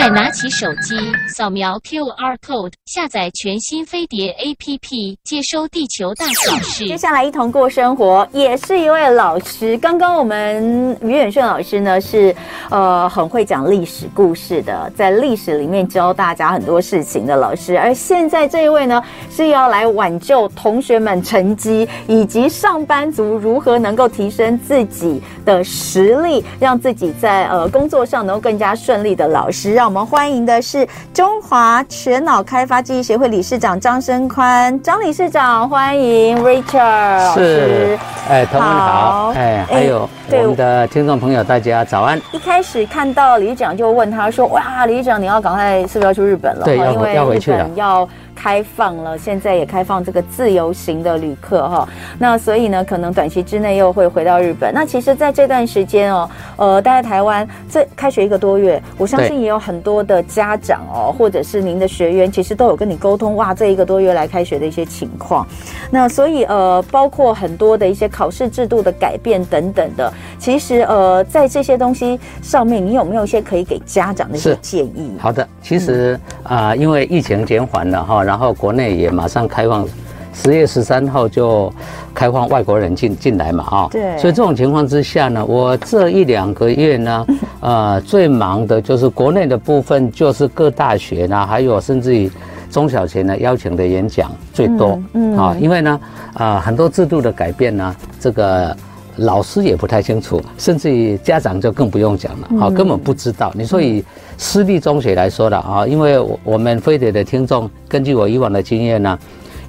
快拿起手机，扫描 QR code，下载全新飞碟 APP，接收地球大小事。接下来一同过生活，也是一位老师。刚刚我们于远顺老师呢，是呃很会讲历史故事的，在历史里面教大家很多事情的老师。而现在这一位呢，是要来挽救同学们成绩，以及上班族如何能够提升自己的实力，让自己在呃工作上能够更加顺利的老师。让我们欢迎的是中华全脑开发记忆协会理事长张生宽，张理事长，欢迎 Richard 老师，哎，同们好，哎，还有我们的听众朋友，大家早安。一开始看到理事长就问他说：“哇，理事长，你要赶快是不是要去日本了？对，要因为要回去了，要。”开放了，现在也开放这个自由行的旅客哈，那所以呢，可能短期之内又会回到日本。那其实，在这段时间哦，呃，待在台湾，这开学一个多月，我相信也有很多的家长哦，或者是您的学员，其实都有跟你沟通哇，这一个多月来开学的一些情况。那所以呃，包括很多的一些考试制度的改变等等的，其实呃，在这些东西上面，你有没有一些可以给家长的一些建议？好的，其实啊、因为疫情减缓了哈。然后国内也马上开放，十月十三号就开放外国人进进来嘛，啊，对，所以这种情况之下呢，我这一两个月呢，呃，最忙的就是国内的部分，就是各大学呢，还有甚至于中小学呢邀请的演讲最多，嗯，啊，因为呢，啊，很多制度的改变呢，这个。老师也不太清楚，甚至于家长就更不用讲了，啊，根本不知道。你说以私立中学来说的啊，因为我们飞碟的听众，根据我以往的经验呢，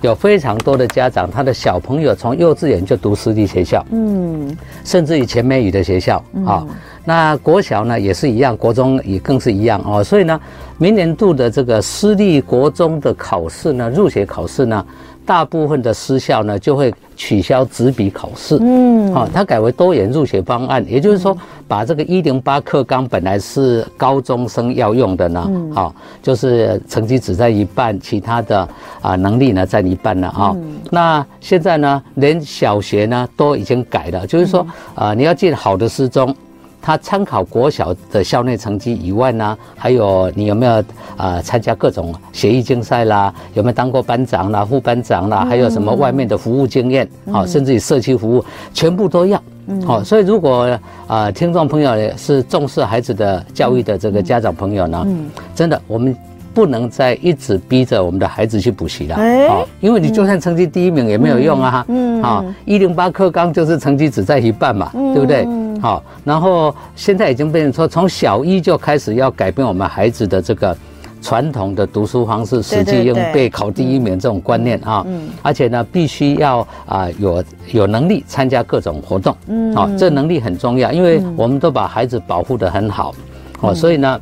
有非常多的家长，他的小朋友从幼稚园就读私立学校，嗯，甚至于前面语的学校啊。那国小呢也是一样，国中也更是一样哦。所以呢，明年度的这个私立国中的考试呢，入学考试呢。大部分的私校呢，就会取消纸笔考试，嗯，好，它改为多元入学方案，也就是说，把这个一零八课纲本来是高中生要用的呢，好，就是成绩只占一半，其他的啊能力呢占一半了啊。那现在呢，连小学呢都已经改了，就是说啊，你要进好的私中。他参考国小的校内成绩以外呢，还有你有没有啊参加各种协议竞赛啦？有没有当过班长啦、副班长啦？还有什么外面的服务经验？好，甚至于社区服务，全部都要。好，所以如果啊听众朋友是重视孩子的教育的这个家长朋友呢，真的我们。不能再一直逼着我们的孩子去补习了，好，因为你就算成绩第一名也没有用啊，嗯，啊，一零八课纲就是成绩只在一半嘛，对不对？好，然后现在已经变成说，从小一就开始要改变我们孩子的这个传统的读书方式，实际用背考第一名这种观念啊，嗯，而且呢，必须要啊有有能力参加各种活动，嗯，好，这能力很重要，因为我们都把孩子保护得很好，哦，所以呢。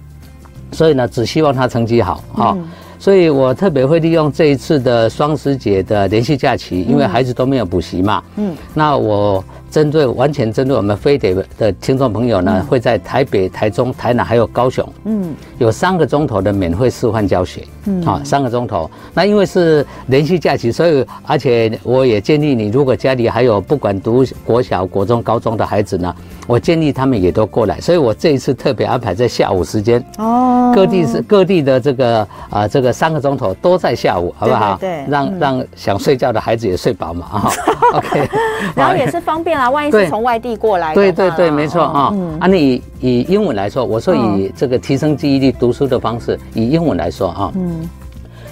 所以呢，只希望他成绩好啊，所以我特别会利用这一次的双十节的连续假期，因为孩子都没有补习嘛，嗯，那我。针对完全针对我们飞碟的听众朋友呢，会在台北、台中、台南还有高雄，嗯，有三个钟头的免费示范教学，嗯，啊，三个钟头。那因为是连续假期，所以而且我也建议你，如果家里还有不管读国小、国中、高中的孩子呢，我建议他们也都过来。所以我这一次特别安排在下午时间，哦，各地是各地的这个啊，这个三个钟头都在下午，好不好？对，让让想睡觉的孩子也睡饱嘛，哈，OK，然后也是方便。那万一是从外地过来的，对对对，没错啊。啊，你以英文来说，我说以这个提升记忆力读书的方式，以英文来说啊。嗯。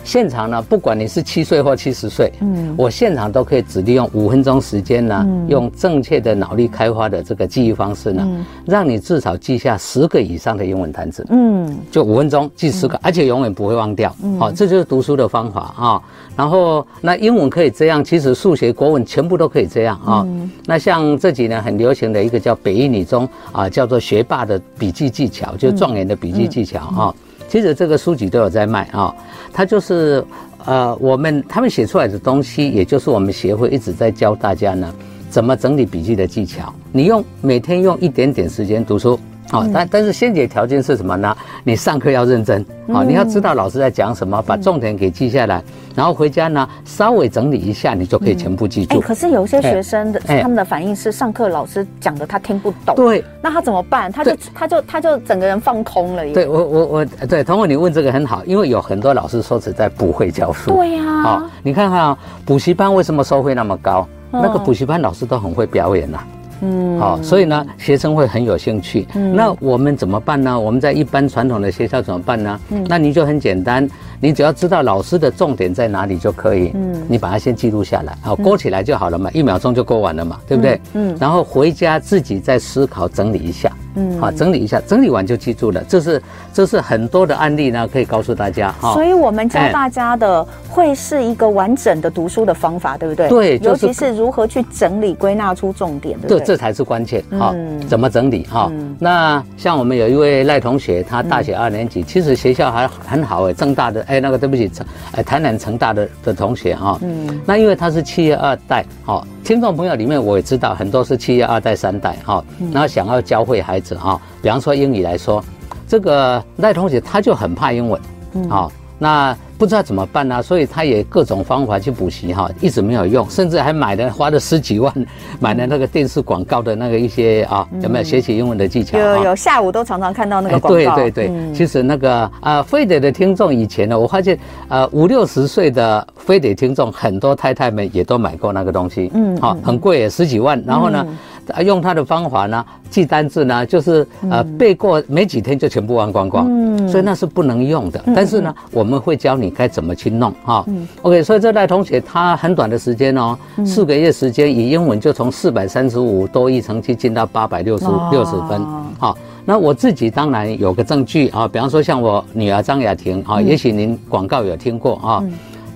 现场呢，不管你是七岁或七十岁，嗯，我现场都可以只利用五分钟时间呢，用正确的脑力开发的这个记忆方式呢，让你至少记下十个以上的英文单词，嗯，就五分钟记十个，而且永远不会忘掉，好，这就是读书的方法啊。然后那英文可以这样，其实数学、国文全部都可以这样啊。那像这几年很流行的一个叫北一女中啊，叫做学霸的笔记技巧，就是状元的笔记技巧啊。其实这个书籍都有在卖啊，它就是呃，我们他们写出来的东西，也就是我们协会一直在教大家呢，怎么整理笔记的技巧。你用每天用一点点时间读书，好，但但是先决条件是什么呢？你上课要认真，好，你要知道老师在讲什么，把重点给记下来，然后回家呢稍微整理一下，你就可以全部记住。可是有些学生的他们的反应是上课老师讲的他听不懂，对，那他怎么办？他就他就他就整个人放空了。对我我我对，彤雯你问这个很好，因为有很多老师说实在不会教书。对呀，好，你看看啊，补习班为什么收费那么高？那个补习班老师都很会表演呐。嗯，好，所以呢，学生会很有兴趣。嗯，那我们怎么办呢？我们在一般传统的学校怎么办呢？嗯，那你就很简单，你只要知道老师的重点在哪里就可以。嗯，你把它先记录下来，好，勾起来就好了嘛，一秒钟就勾完了嘛，对不对？嗯，然后回家自己再思考整理一下。嗯，好，整理一下，整理完就记住了。这是这是很多的案例呢，可以告诉大家哈。所以我们教大家的会是一个完整的读书的方法，对不对？对，尤其是如何去整理、归纳出重点，对不对？这才是关键哈。怎么整理哈？那像我们有一位赖同学，他大学二年级，其实学校还很好哎，正大的哎，那个对不起，哎，台南成大的的同学哈。嗯。那因为他是企业二代哈，听众朋友里面我也知道很多是企业二代、三代哈，然后想要教会孩子。哈，比方说英语来说，这个赖同学他就很怕英文，好，那不知道怎么办呢？所以他也各种方法去补习哈，一直没有用，甚至还买了花了十几万买了那个电视广告的那个一些啊，有没有学习英文的技巧？有有，下午都常常看到那个广告。对对对，其实那个啊，非得的听众以前呢，我发现呃五六十岁的非得听众很多太太们也都买过那个东西，嗯，好，很贵也十几万，然后呢。用他的方法呢，记单字呢，就是呃背过没几天就全部忘光光，嗯，所以那是不能用的。但是呢，我们会教你该怎么去弄哈。OK，所以这代同学他很短的时间哦，四个月时间，以英文就从四百三十五多一成绩进到八百六十六十分。好，那我自己当然有个证据啊，比方说像我女儿张雅婷啊，也许您广告有听过啊，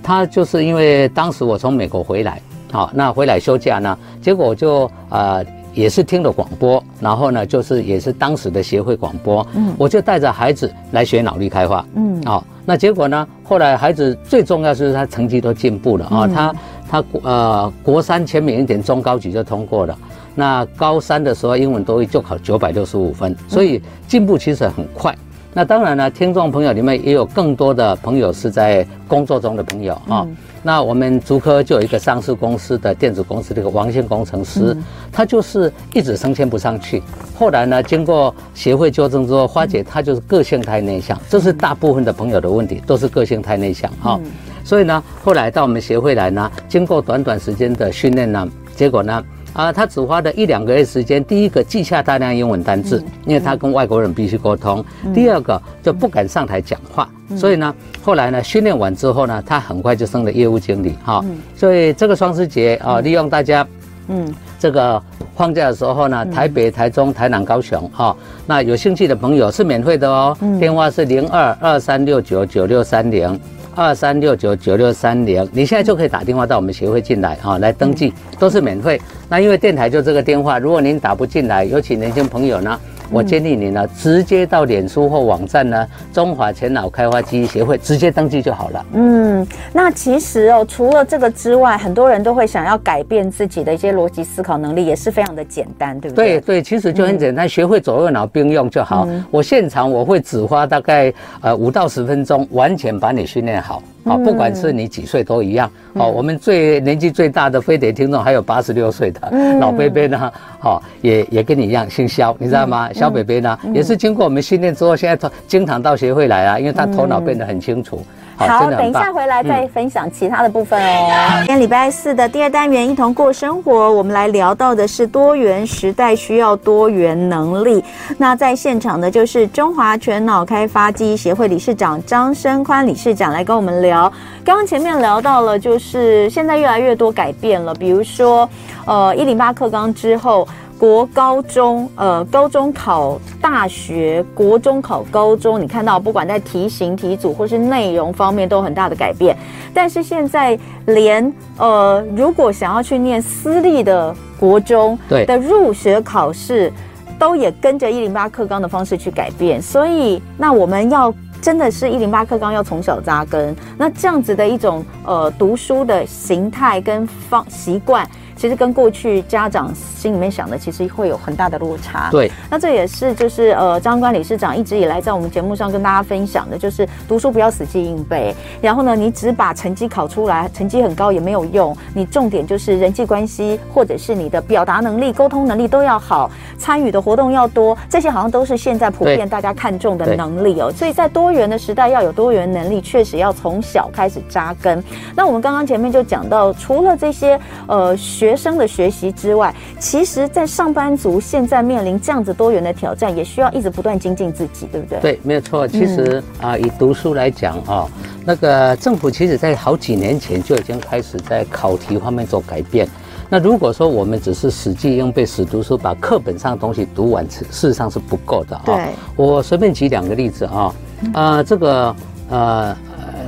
她就是因为当时我从美国回来，好，那回来休假呢，结果我就呃。也是听了广播，然后呢，就是也是当时的协会广播，嗯，我就带着孩子来学脑力开发，嗯，好，那结果呢，后来孩子最重要是他成绩都进步了啊，他他呃国三前面一点中高级就通过了，那高三的时候英文多益就考九百六十五分，所以进步其实很快。那当然呢，听众朋友里面也有更多的朋友是在工作中的朋友啊。那我们竹科就有一个上市公司的电子公司，这个王姓工程师，他就是一直升迁不上去。后来呢，经过协会纠正之后，花姐他就是个性太内向，这是大部分的朋友的问题，都是个性太内向哈。所以呢，后来到我们协会来呢，经过短短时间的训练呢，结果呢。啊，他只花了一两个月时间，第一个记下大量英文单字，因为他跟外国人必须沟通；第二个就不敢上台讲话，所以呢，后来呢，训练完之后呢，他很快就升了业务经理哈。所以这个双十节啊，利用大家，嗯，这个放假的时候呢，台北、台中、台南、高雄哈，那有兴趣的朋友是免费的哦，电话是零二二三六九九六三零。二三六九九六三零，你现在就可以打电话到我们协会进来啊，来登记，都是免费。那因为电台就这个电话，如果您打不进来，尤其年轻朋友呢。我建议你呢，直接到脸书或网站呢，中华前脑开发记忆协会直接登记就好了。嗯，那其实哦，除了这个之外，很多人都会想要改变自己的一些逻辑思考能力，也是非常的简单，对不对？对对，其实就很简单，学会左右脑并用就好。我现场我会只花大概呃五到十分钟，完全把你训练好。好，不管是你几岁都一样。好，我们最年纪最大的非典听众还有八十六岁的老伯伯呢。好，也也跟你一样姓肖，你知道吗？小北北呢，也是经过我们训练之后，现在经常到协会来啊，因为他头脑变得很清楚。好，好，等一下回来再分享其他的部分哦。今天礼拜四的第二单元，一同过生活，我们来聊到的是多元时代需要多元能力。那在现场的就是中华全脑开发记忆协会理事长张生宽理事长来跟我们聊。刚刚前面聊到了，就是现在越来越多改变了，比如说，呃，一零八课纲之后。国高中，呃，高中考大学，国中考高中，你看到不管在题型、题组或是内容方面都有很大的改变。但是现在连呃，如果想要去念私立的国中的入学考试，都也跟着一零八课纲的方式去改变。所以，那我们要真的是一零八课纲要从小扎根，那这样子的一种呃读书的形态跟方习惯。其实跟过去家长心里面想的，其实会有很大的落差。对，那这也是就是呃张关理事长一直以来在我们节目上跟大家分享的，就是读书不要死记硬背，然后呢，你只把成绩考出来，成绩很高也没有用。你重点就是人际关系，或者是你的表达能力、沟通能力都要好，参与的活动要多，这些好像都是现在普遍大家看重的能力哦。所以在多元的时代，要有多元能力，确实要从小开始扎根。那我们刚刚前面就讲到，除了这些呃学。学生的学习之外，其实，在上班族现在面临这样子多元的挑战，也需要一直不断精进自己，对不对？对，没有错。其实啊、嗯呃，以读书来讲啊、哦，那个政府其实在好几年前就已经开始在考题方面做改变。那如果说我们只是死记硬背、死读书，把课本上的东西读完，事实上是不够的啊、我随便举两个例子啊、哦，呃，这个呃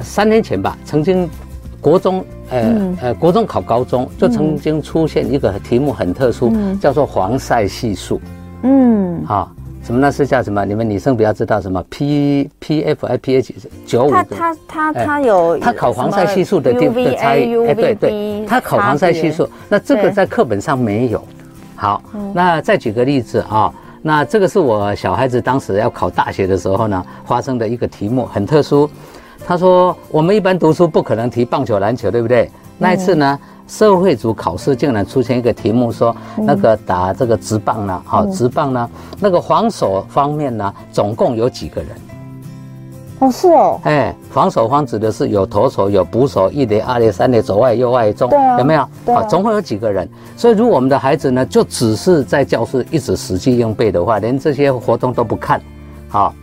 三年前吧，曾经。国中，呃、嗯、呃，国中考高中就曾经出现一个题目很特殊，嗯、叫做黄赛系数。嗯，好、哦，什么那是叫什么？你们女生比较知道什么？P P F I P H 九五。他他他他有他考黄赛系数的地的差异。哎，对对，他考黄赛系数，那这个在课本上没有。好，那再举个例子啊、哦，那这个是我小孩子当时要考大学的时候呢，发生的一个题目，很特殊。他说：“我们一般读书不可能提棒球、篮球，对不对？那一次呢，社会组考试竟然出现一个题目，说那个打这个直棒呢，好，直棒呢，那个防守方面呢，总共有几个人？哦，是哦，哎，防守方指的是有投手、有捕手、一垒、二垒、三垒、左外、右外、中，有没有？啊，总共有几个人？所以，如果我们的孩子呢，就只是在教室一直死记硬背的话，连这些活动都不看，好，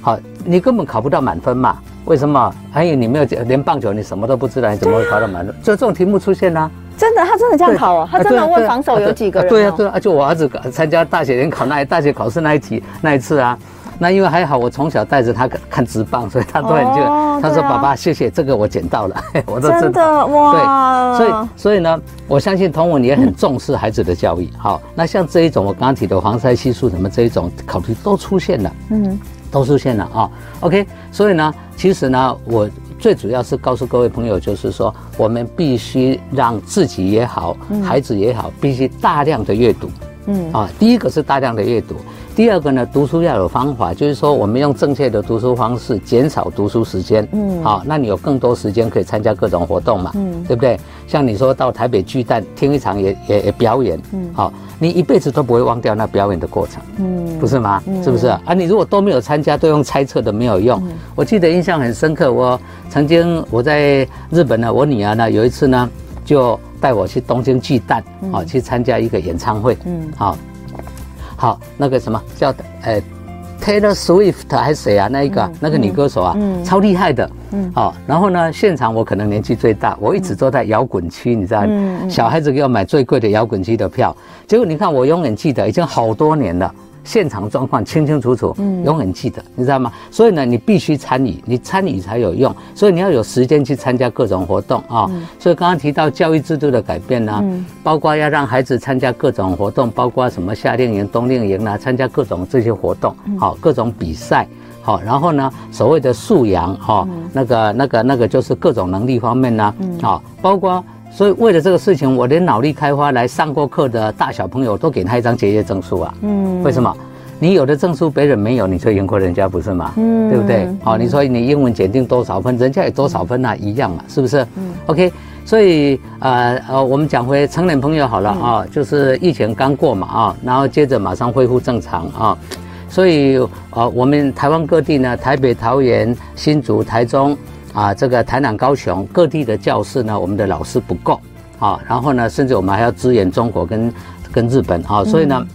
好，你根本考不到满分嘛。”为什么？还有你没有连棒球，你什么都不知道，你怎么会考到满分？就这种题目出现呢？真的，他真的这样考啊？他真的问防守有几个人？对呀，对啊，就我儿子参加大学联考那大学考试那一题那一次啊，那因为还好我从小带着他看直棒，所以他都很就他说爸爸谢谢这个我捡到了，我都真的哇。对，所以所以呢，我相信童文也很重视孩子的教育。好，那像这一种我刚刚提的黄赛系数什么这一种考题都出现了，嗯。都出现了啊，OK，所以呢，其实呢，我最主要是告诉各位朋友，就是说，我们必须让自己也好，孩子也好，必须大量的阅读，嗯啊，第一个是大量的阅读。第二个呢，读书要有方法，就是说我们用正确的读书方式，减少读书时间。嗯，好，那你有更多时间可以参加各种活动嘛？嗯，对不对？像你说到台北巨蛋听一场也也也表演，嗯，好，你一辈子都不会忘掉那表演的过程，嗯，不是吗？嗯，是不是啊？啊，你如果都没有参加，都用猜测的没有用。嗯，我记得印象很深刻，我曾经我在日本呢，我女儿呢有一次呢就带我去东京巨蛋，啊，去参加一个演唱会，嗯，好。好，那个什么叫呃，Taylor Swift 还是谁啊？那一个、嗯、那个女歌手啊，嗯、超厉害的。嗯，好，然后呢，现场我可能年纪最大，我一直坐在摇滚区，你知道，嗯、小孩子给我买最贵的摇滚区的票，结果你看，我永远记得，已经好多年了。现场状况清清楚楚，嗯，永远记得，你知道吗？所以呢，你必须参与，你参与才有用。所以你要有时间去参加各种活动啊。所以刚刚提到教育制度的改变呢，包括要让孩子参加各种活动，包括什么夏令营、冬令营啊，参加各种这些活动，好，各种比赛，好，然后呢，所谓的素养哈，那个、那个、那个就是各种能力方面呢，好，包括。所以为了这个事情，我连脑力开发来上过课的大小朋友都给他一张结业证书啊。嗯，为什么？你有的证书别人没有，你就赢过人家，不是吗？嗯，对不对？好，你说你英文检定多少分，人家也多少分啊，一样嘛，是不是？嗯，OK。所以呃呃，我们讲回成年朋友好了啊，就是疫情刚过嘛啊，然后接着马上恢复正常啊。所以呃，我们台湾各地呢，台北、桃园、新竹、台中。啊，这个台南、高雄各地的教室呢，我们的老师不够啊，然后呢，甚至我们还要支援中国跟跟日本啊，所以呢，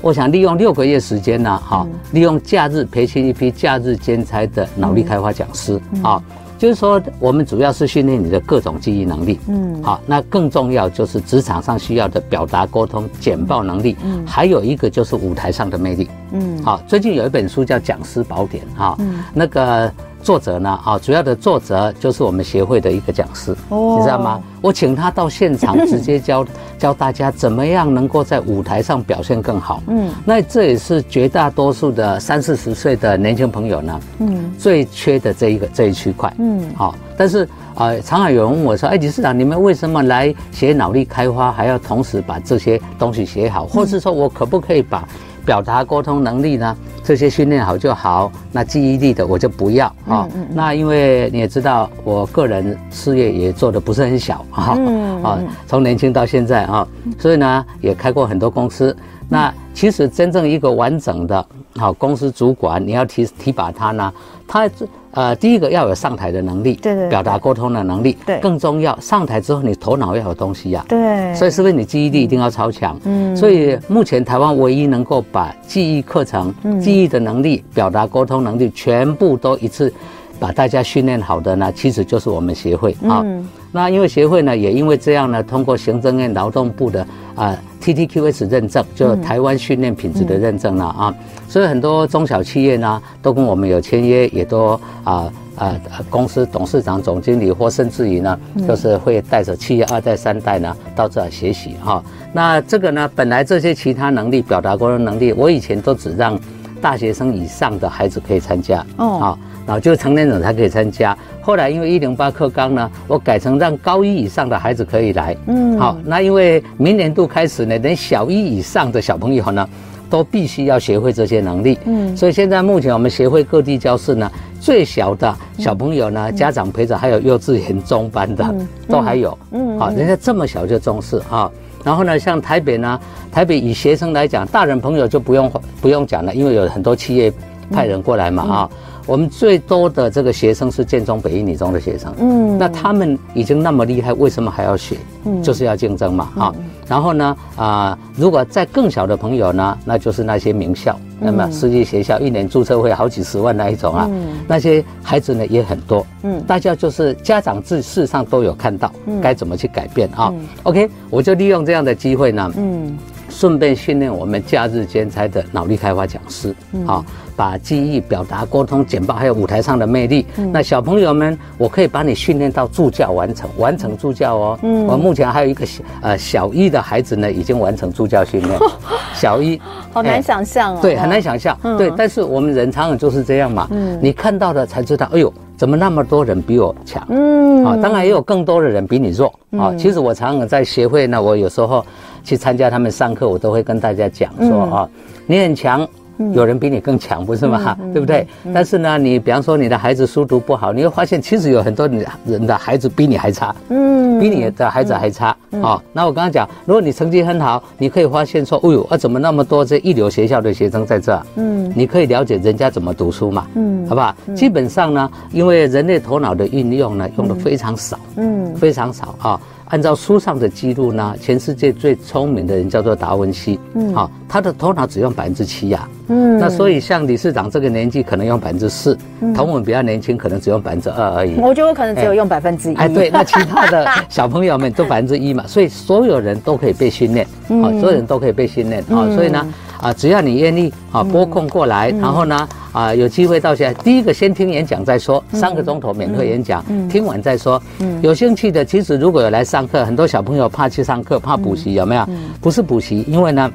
我想利用六个月时间呢，哈，利用假日培训一批假日兼差的脑力开发讲师啊，就是说我们主要是训练你的各种记忆能力，嗯，好，那更重要就是职场上需要的表达沟通、简报能力，嗯，还有一个就是舞台上的魅力，嗯，好，最近有一本书叫《讲师宝典》哈，那个。作者呢，啊，主要的作者就是我们协会的一个讲师，哦，你知道吗？我请他到现场直接教教大家怎么样能够在舞台上表现更好。嗯，那这也是绝大多数的三四十岁的年轻朋友呢，嗯，最缺的这一个这一区块。嗯，好，但是啊，常常有人问我说，哎，理事长，你们为什么来学脑力开发，还要同时把这些东西学好，或是说我可不可以把表达沟通能力呢？这些训练好就好，那记忆力的我就不要啊。那因为你也知道，我个人事业也做得不是很小啊，啊，从年轻到现在啊，所以呢也开过很多公司。那其实真正一个完整的好公司主管，你要提提拔他呢，他。呃，第一个要有上台的能力，对对，表达沟通的能力，对，更重要，上台之后你头脑要有东西呀，对，所以是不是你记忆力一定要超强？嗯，所以目前台湾唯一能够把记忆课程、记忆的能力、表达沟通能力全部都一次把大家训练好的呢，其实就是我们协会啊。那因为协会呢，也因为这样呢，通过行政院劳动部的啊 TTQS 认证，就台湾训练品质的认证了啊。所以很多中小企业呢，都跟我们有签约，也都啊啊公司董事长、总经理或甚至于呢，就是会带着企业二代、三代呢到这儿学习哈。那这个呢，本来这些其他能力、表达沟通能力，我以前都只让大学生以上的孩子可以参加哦，好，然后就成年人才可以参加。后来因为一零八课纲呢，我改成让高一以上的孩子可以来。嗯，好，那因为明年度开始呢，连小一以上的小朋友呢。都必须要学会这些能力，嗯，所以现在目前我们协会各地教室呢，最小的小朋友呢，家长陪着，还有幼稚园中班的，都还有，嗯，好，人家这么小就重视啊。然后呢，像台北呢，台北以学生来讲，大人朋友就不用不用讲了，因为有很多企业派人过来嘛啊。我们最多的这个学生是建中、北一女中的学生，嗯，那他们已经那么厉害，为什么还要学？嗯，就是要竞争嘛，啊，然后呢，啊，如果在更小的朋友呢，那就是那些名校，那么私立学校一年注册费好几十万那一种啊，那些孩子呢也很多，嗯，大家就是家长自事实上都有看到，该怎么去改变啊？OK，我就利用这样的机会呢，嗯。顺便训练我们假日兼差的脑力开发讲师，好，把记忆、表达、沟通、简报，还有舞台上的魅力。那小朋友们，我可以把你训练到助教完成，完成助教哦。嗯，我目前还有一个小呃小一的孩子呢，已经完成助教训练。小一，好难想象哦。对，很难想象。对，但是我们人常常就是这样嘛。嗯，你看到的才知道，哎呦，怎么那么多人比我强？嗯，啊，当然也有更多的人比你弱。啊，其实我常常在协会呢，我有时候。去参加他们上课，我都会跟大家讲说啊，你很强，有人比你更强，不是吗？对不对？但是呢，你比方说你的孩子书读不好，你会发现其实有很多人的孩子比你还差，嗯，比你的孩子还差啊。那我刚刚讲，如果你成绩很好，你可以发现说，哎呦，啊怎么那么多这一流学校的学生在这？嗯，你可以了解人家怎么读书嘛，嗯，好不好？基本上呢，因为人类头脑的运用呢，用的非常少，嗯，非常少啊。按照书上的记录呢，全世界最聪明的人叫做达文西，嗯，好，他的头脑只用百分之七呀，嗯，那所以像理事长这个年纪可能用百分之四，同我们比较年轻可能只用百分之二而已。我觉得我可能只有用百分之一。哎，对，那其他的 小朋友们都百分之一嘛，所以所有人都可以被训练，啊，所有人都可以被训练。啊，所以呢。啊，只要你愿意啊，拨空过来，然后呢，啊，有机会到现在，第一个先听演讲再说，三个钟头免费演讲，听完再说。有兴趣的，其实如果有来上课，很多小朋友怕去上课，怕补习，有没有？不是补习，因为呢，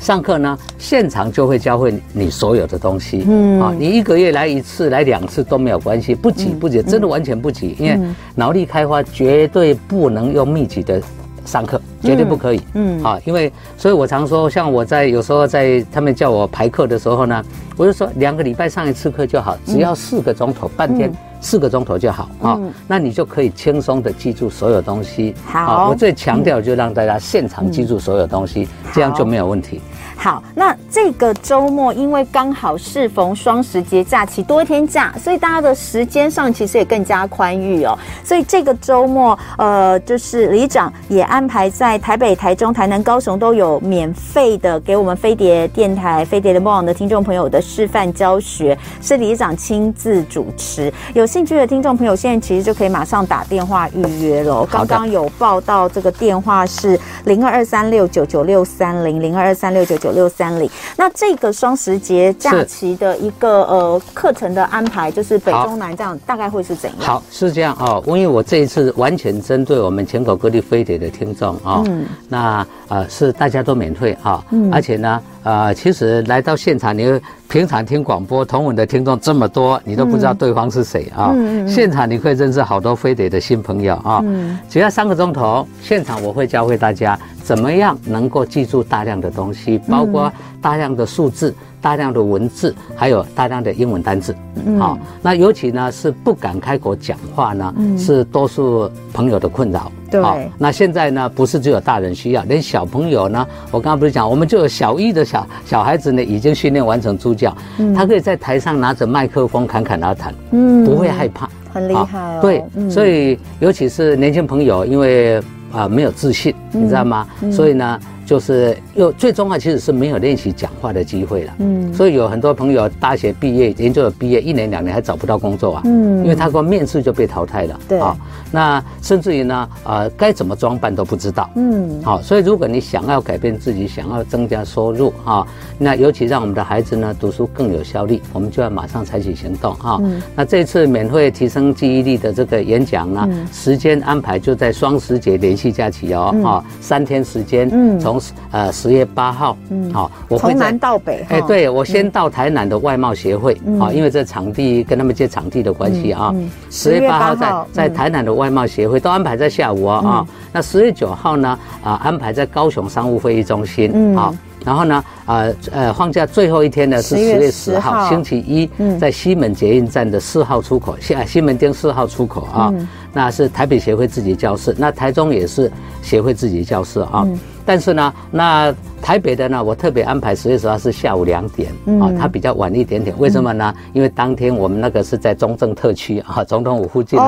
上课呢，现场就会教会你所有的东西。嗯，啊，你一个月来一次、来两次都没有关系，不急不急，真的完全不急，因为脑力开发绝对不能用密集的。上课绝对不可以，嗯，啊，因为，所以我常说，像我在有时候在他们叫我排课的时候呢，我就说两个礼拜上一次课就好，只要四个钟头，半天四个钟头就好啊，那你就可以轻松的记住所有东西。好，我最强调就让大家现场记住所有东西，这样就没有问题。好，那这个周末因为刚好适逢双十节假期多一天假，所以大家的时间上其实也更加宽裕哦。所以这个周末，呃，就是里长也安排在台北、台中、台南、高雄都有免费的给我们飞碟电台、飞碟的梦网的听众朋友的示范教学，是里长亲自主持。有兴趣的听众朋友，现在其实就可以马上打电话预约了。刚刚有报到这个电话是零二二三六九九六三零零二二三六九九六三零。那这个双十节假期的一个呃课程的安排，就是北中南这样，大概会是怎样？好，是这样哦。因为我这一次完全针对我们全国各地飞碟的听众啊，嗯，那呃是大家都免费啊，嗯，而且呢。啊、呃，其实来到现场，你平常听广播同文的听众这么多，你都不知道对方是谁啊。嗯嗯、现场你可以认识好多飞碟的新朋友啊。嗯、只要三个钟头，现场我会教会大家怎么样能够记住大量的东西，包括大量的数字。大量的文字，还有大量的英文单字，嗯，好，那尤其呢是不敢开口讲话呢，嗯，是多数朋友的困扰，对，那现在呢不是只有大人需要，连小朋友呢，我刚刚不是讲，我们就有小一的小小孩子呢，已经训练完成助教，嗯，他可以在台上拿着麦克风侃侃而谈，嗯，不会害怕，很厉害哦，对，所以尤其是年轻朋友，因为啊没有自信，你知道吗？所以呢。就是又最终啊，其实是没有练习讲话的机会了。嗯，所以有很多朋友大学毕业、研究所毕业一年两年还找不到工作啊。嗯，因为他光面试就被淘汰了。对啊，那甚至于呢，呃，该怎么装扮都不知道。嗯，好，所以如果你想要改变自己，想要增加收入啊，那尤其让我们的孩子呢读书更有效率，我们就要马上采取行动啊。嗯，那这次免费提升记忆力的这个演讲呢，时间安排就在双十节连续假期哦，啊，三天时间，嗯，从呃，十月八号，嗯，好，我会从南到北，哎，对，我先到台南的外贸协会，好，因为这场地跟他们借场地的关系啊。十月八号在在台南的外贸协会都安排在下午啊啊。那十月九号呢，啊，安排在高雄商务会议中心，嗯，好，然后呢，呃呃，放假最后一天呢是十月十号星期一，在西门捷运站的四号出口，西西门町四号出口啊，那是台北协会自己教室，那台中也是协会自己教室啊。但是呢，那台北的呢，我特别安排十月十号是下午两点，啊，它比较晚一点点。为什么呢？因为当天我们那个是在中正特区啊，总统府附近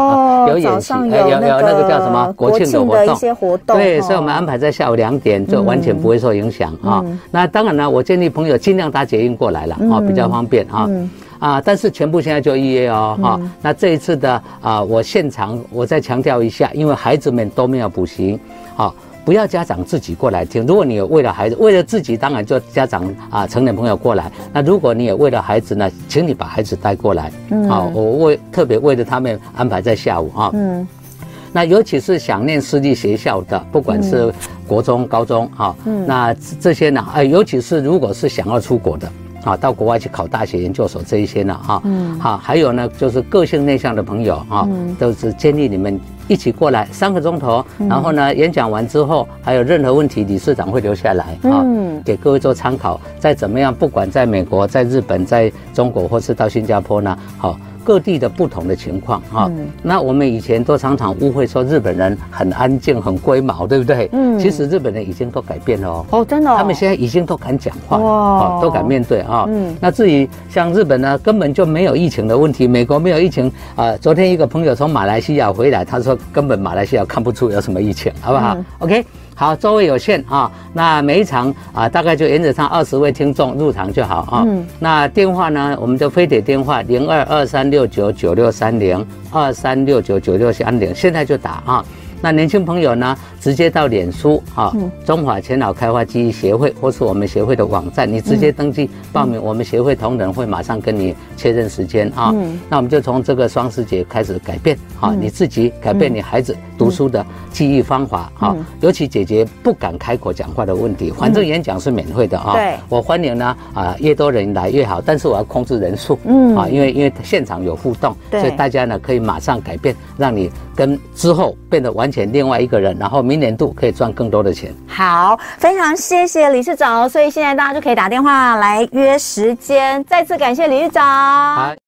有演习，有有那个叫什么国庆的活动，一些活动。对，所以我们安排在下午两点，就完全不会受影响啊。那当然呢，我建议朋友尽量搭捷运过来了啊，比较方便啊。啊，但是全部现在就预约哦，哈。那这一次的啊，我现场我再强调一下，因为孩子们都没有补习，啊。不要家长自己过来听。如果你有为了孩子，为了自己，当然就家长啊，成年朋友过来。那如果你也为了孩子呢，请你把孩子带过来。嗯，好，我为特别为了他们安排在下午啊。嗯，那尤其是想念私立学校的，不管是国中、高中啊，嗯，那这些呢，哎，尤其是如果是想要出国的啊，到国外去考大学、研究所这一些呢，哈，嗯，好，还有呢，就是个性内向的朋友啊，都是建议你们。一起过来三个钟头，然后呢，演讲完之后还有任何问题，理事长会留下来啊，给各位做参考。再怎么样，不管在美国、在日本、在中国，或是到新加坡呢，好。各地的不同的情况哈，那我们以前都常常误会说日本人很安静、很龟毛，对不对？嗯，其实日本人已经都改变了哦。哦，真的，他们现在已经都敢讲话，哇，都敢面对啊。嗯，那至于像日本呢，根本就没有疫情的问题，美国没有疫情啊。昨天一个朋友从马来西亚回来，他说根本马来西亚看不出有什么疫情，好不好？OK。好，座位有限啊，那每一场啊，大概就原则上二十位听众入场就好啊。嗯。那电话呢，我们的非得电话零二二三六九九六三零二三六九九六三零，现在就打啊。那年轻朋友呢，直接到脸书啊，中华全脑开发记忆协会，或是我们协会的网站，你直接登记报名，我们协会同仁会马上跟你确认时间啊。那我们就从这个双十节开始改变啊，你自己改变你孩子读书的记忆方法啊，尤其解决不敢开口讲话的问题。反正演讲是免费的啊，对，我欢迎呢啊，越多人来越好，但是我要控制人数，嗯。啊，因为因为现场有互动，所以大家呢可以马上改变，让你跟之后变得完全另外一个人，然后。明年度可以赚更多的钱。好，非常谢谢理事长，所以现在大家就可以打电话来约时间。再次感谢理事长。